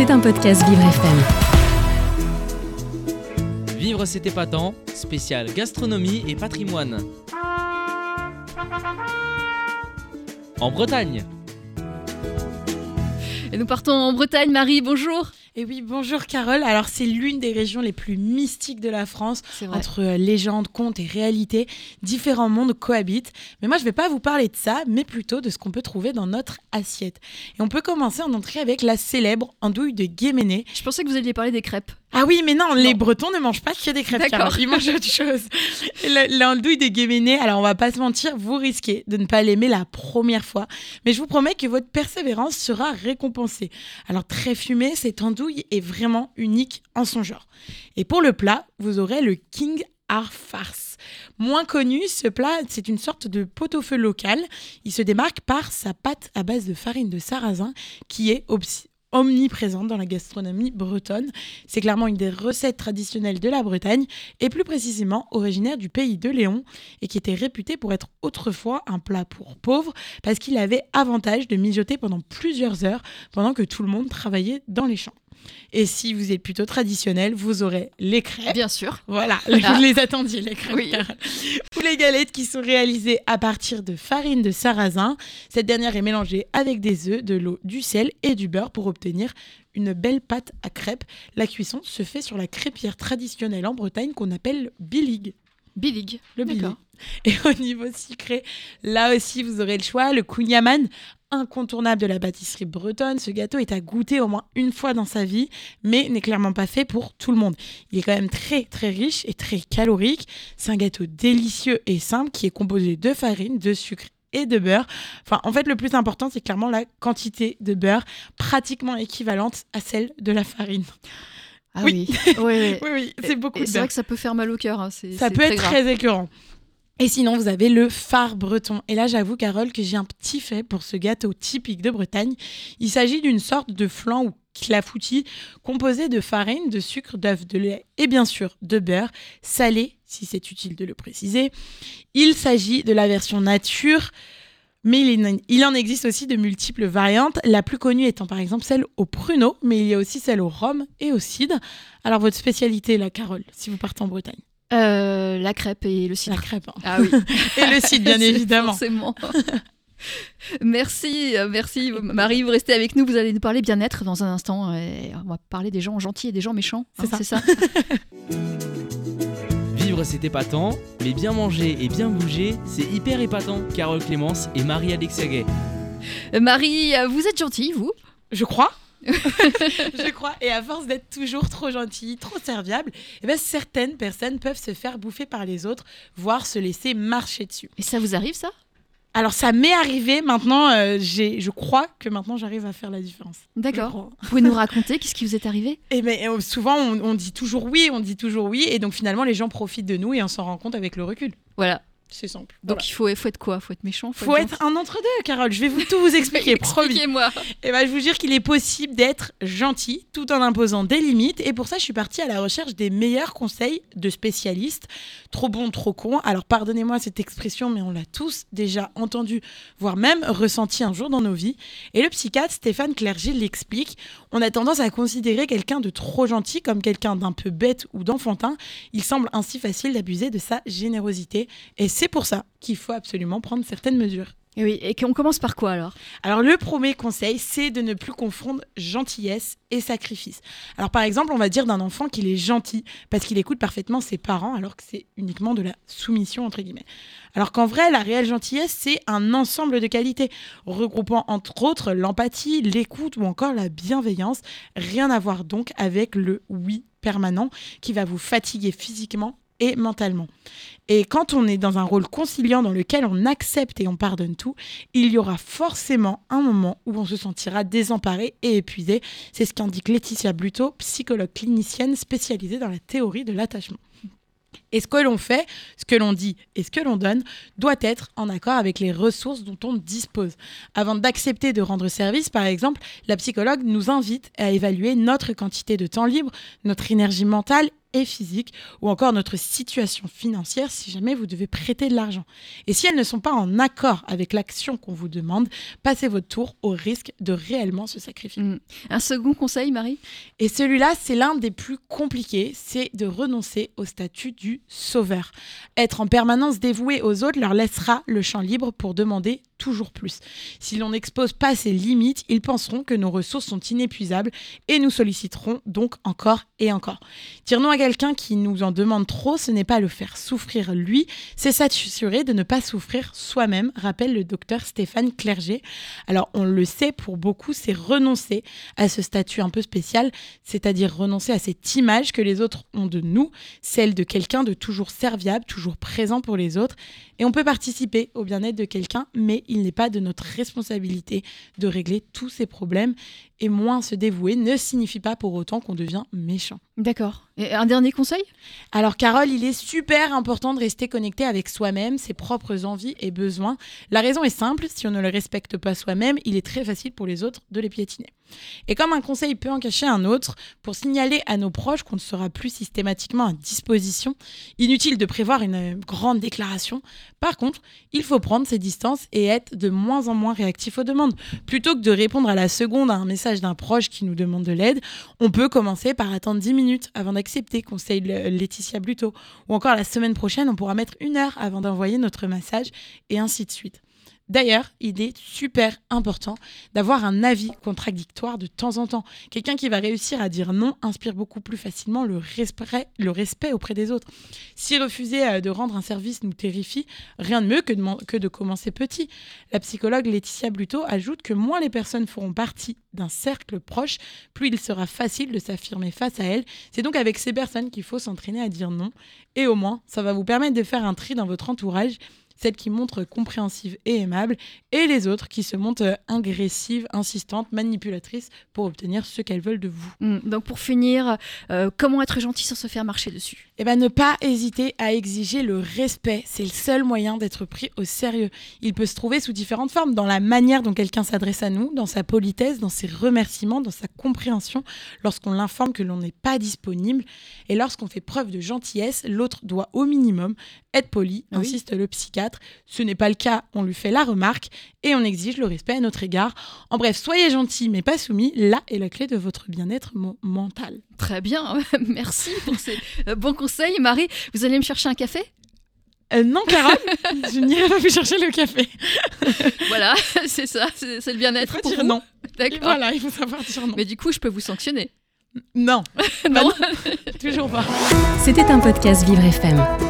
C'est un podcast Vivre FM. Vivre c'est épatant, spécial gastronomie et patrimoine. En Bretagne. Et nous partons en Bretagne. Marie, bonjour. Et oui, bonjour Carole. Alors c'est l'une des régions les plus mystiques de la France. C'est vrai. Entre euh, légende, conte et réalité, différents mondes cohabitent. Mais moi, je ne vais pas vous parler de ça, mais plutôt de ce qu'on peut trouver dans notre assiette. Et on peut commencer en entrée avec la célèbre andouille de Guéméné. Je pensais que vous alliez parler des crêpes. Ah oui, mais non, les Bretons ne mangent pas que des crêpes, D'accord. Ils mangent autre chose. Le- L'andouille de Guéméné, alors on va pas se mentir, vous risquez de ne pas l'aimer la première fois. Mais je vous promets que votre persévérance sera récompensée. Alors très fumée, cette andouille est vraiment unique en son genre. Et pour le plat, vous aurez le King Ar Farce. Moins connu, ce plat, c'est une sorte de pot-au-feu local. Il se démarque par sa pâte à base de farine de sarrasin qui est omniprésente dans la gastronomie bretonne. C'est clairement une des recettes traditionnelles de la Bretagne et plus précisément originaire du pays de Léon et qui était réputé pour être autrefois un plat pour pauvres parce qu'il avait avantage de mijoter pendant plusieurs heures pendant que tout le monde travaillait dans les champs. Et si vous êtes plutôt traditionnel, vous aurez les crêpes. Bien sûr. Voilà, vous les attendiez, les crêpes. Oui. Ou les galettes qui sont réalisées à partir de farine de sarrasin. Cette dernière est mélangée avec des œufs, de l'eau, du sel et du beurre pour obtenir une belle pâte à crêpes. La cuisson se fait sur la crêpière traditionnelle en Bretagne qu'on appelle bilig. Bilig. Le bilig. Et au niveau sucré, là aussi, vous aurez le choix. Le kouign-amann, incontournable de la pâtisserie bretonne. Ce gâteau est à goûter au moins une fois dans sa vie, mais n'est clairement pas fait pour tout le monde. Il est quand même très très riche et très calorique. C'est un gâteau délicieux et simple qui est composé de farine, de sucre et de beurre. Enfin, en fait, le plus important, c'est clairement la quantité de beurre, pratiquement équivalente à celle de la farine. Ah Oui. oui. Ouais, ouais. Oui, oui, c'est beaucoup c'est vrai que ça peut faire mal au cœur. hein, Ça peut être grave. très écœurant. Et sinon, vous avez le phare breton. Et là, j'avoue, Carole, que j'ai un petit fait pour ce gâteau typique de Bretagne. Il s'agit d'une sorte de flan ou clafoutis composé de farine, de sucre, d'œuf, de lait et bien sûr de beurre, salé, si c'est utile de le préciser. Il s'agit de la version nature. Mais il en- existe aussi de multiples variantes, la plus connue étant par exemple celle au pruneau, mais il y a aussi celle au rhum et au cidre. Alors votre spécialité, la Carole, si vous partez en Bretagne? Euh, la crêpe et le la cidre. crêpe. hein. Ah oui. Et le cidre, bien évidemment. Forcément. merci, euh, merci Marie, vous restez avec nous, vous allez nous parler bien-être dans un instant. et on va parler des gens gentils et des gens méchants. hein, C'est ça. C'est ça. Vivre c'est épatant, mais bien manger et bien bouger, c'est hyper épatant. Carole Clémence et Marie-Alexia Gay. Euh, Marie, euh, vous êtes gentille, vous? Je crois. Je crois. Et à force d'être toujours trop gentil, trop serviable, eh ben, certaines personnes peuvent se faire bouffer par les autres, voire se laisser marcher dessus. Et ça vous arrive, ça? Alors ça m'est arrivé maintenant, euh, j'ai, je crois que maintenant j'arrive à faire la différence. D'accord. Vous pouvez nous raconter qu'est-ce qui vous est arrivé? Et ben, euh, souvent on, on dit toujours oui, on dit toujours oui, et donc finalement les gens profitent de nous et on s'en rend compte avec le recul. Voilà. C'est simple. Donc Voilà. il faut, faut être quoi? Faut être méchant? Faut être un entre-deux, Carole. Je vais vous tout vous expliquer, promis. Expliquez-moi. Et ben, je vous jure qu'il est possible d'être gentil tout en imposant des limites. Et pour ça, je suis partie à la recherche des meilleurs conseils de spécialistes. Trop bon, trop con. Alors, pardonnez-moi cette expression, mais on l'a tous déjà entendu, voire même ressenti un jour dans nos vies. Et le psychiatre Stéphane Clerget l'explique. On a tendance à considérer quelqu'un de trop gentil comme quelqu'un d'un peu bête ou d'enfantin. Il semble ainsi facile d'abuser de sa générosité. Et c'est pour ça qu'il faut absolument prendre certaines mesures. Et oui, et qu'on commence par quoi alors? Alors le premier conseil, c'est de ne plus confondre gentillesse et sacrifice. Alors par exemple, on va dire d'un enfant qu'il est gentil parce qu'il écoute parfaitement ses parents alors que c'est uniquement de la soumission entre guillemets. Alors qu'en vrai, la réelle gentillesse, c'est un ensemble de qualités regroupant entre autres l'empathie, l'écoute ou encore la bienveillance. Rien à voir donc avec le oui permanent qui va vous fatiguer physiquement et mentalement. Et quand on est dans un rôle conciliant dans lequel on accepte et on pardonne tout, il y aura forcément un moment où on se sentira désemparé et épuisé. C'est ce qu'indique Laetitia Bluto, psychologue clinicienne spécialisée dans la théorie de l'attachement. Et ce que l'on fait, ce que l'on dit et ce que l'on donne doit être en accord avec les ressources dont on dispose. Avant d'accepter de rendre service, par exemple, la psychologue nous invite à évaluer notre quantité de temps libre, notre énergie mentale et physique, ou encore notre situation financière si jamais vous devez prêter de l'argent. Et si elles ne sont pas en accord avec l'action qu'on vous demande, passez votre tour au risque de réellement se sacrifier. Mm. Un second conseil, Marie? Et celui-là, c'est l'un des plus compliqués, c'est de renoncer au statut du sauveur. Être en permanence dévoué aux autres leur laissera le champ libre pour demander toujours plus. Si l'on n'expose pas ces limites, ils penseront que nos ressources sont inépuisables et nous solliciteront donc encore et encore. Dire non à quelqu'un qui nous en demande trop, ce n'est pas le faire souffrir lui, c'est s'assurer de ne pas souffrir soi-même, rappelle le docteur Stéphane Clerget. Alors on le sait, pour beaucoup, c'est renoncer à ce statut un peu spécial, c'est-à-dire renoncer à cette image que les autres ont de nous, celle de quelqu'un de toujours serviable, toujours présent pour les autres. Et on peut participer au bien-être de quelqu'un, mais il n'est pas de notre responsabilité de régler tous ces problèmes. Et moins se dévouer ne signifie pas pour autant qu'on devient méchant. D'accord. Et un dernier conseil? Alors Carole, il est super important de rester connecté avec soi-même, ses propres envies et besoins. La raison est simple, si on ne le respecte pas soi-même, il est très facile pour les autres de les piétiner. Et comme un conseil peut en cacher un autre, pour signaler à nos proches qu'on ne sera plus systématiquement à disposition, inutile de prévoir une grande déclaration. Par contre, il faut prendre ses distances et être de moins en moins réactif aux demandes. Plutôt que de répondre à la seconde à un message d'un proche qui nous demande de l'aide, on peut commencer par attendre 10 minutes avant d'accepter, conseille Laetitia Bluto. Ou encore la semaine prochaine, on pourra mettre une heure avant d'envoyer notre message et ainsi de suite. D'ailleurs, il est super important d'avoir un avis contradictoire de temps en temps. Quelqu'un qui va réussir à dire non inspire beaucoup plus facilement le respect, auprès des autres. Si refuser euh, de rendre un service nous terrifie, rien de mieux que de, que de commencer petit. La psychologue Laetitia Bluto ajoute que moins les personnes feront partie d'un cercle proche, plus il sera facile de s'affirmer face à elles. C'est donc avec ces personnes qu'il faut s'entraîner à dire non. Et au moins, ça va vous permettre de faire un tri dans votre entourage celles qui montrent compréhensives et aimables, et les autres qui se montrent agressives, insistantes, manipulatrices pour obtenir ce qu'elles veulent de vous. Mm. donc pour finir, euh, comment être gentil sans se faire marcher dessus? Eh bien, ne pas hésiter à exiger le respect. C'est le seul moyen d'être pris au sérieux. Il peut se trouver sous différentes formes, dans la manière dont quelqu'un s'adresse à nous, dans sa politesse, dans ses remerciements, dans sa compréhension, lorsqu'on l'informe que l'on n'est pas disponible, et lorsqu'on fait preuve de gentillesse, l'autre doit au minimum être poli, insiste le psychiatre. Ce n'est pas le cas, on lui fait la remarque et on exige le respect à notre égard. En bref, soyez gentil mais pas soumis, là est la clé de votre bien-être mental. Très bien, merci pour ces euh, bons conseils. Marie, vous allez me chercher un café? Euh, non, Carole, je n'irai pas plus chercher le café. voilà, c'est ça, c'est le bien-être. Il faut dire non. D'accord. Voilà, il faut savoir dire non. Mais du coup, je peux vous sanctionner. Non. non. Toujours pas. C'était un podcast Vivre FM.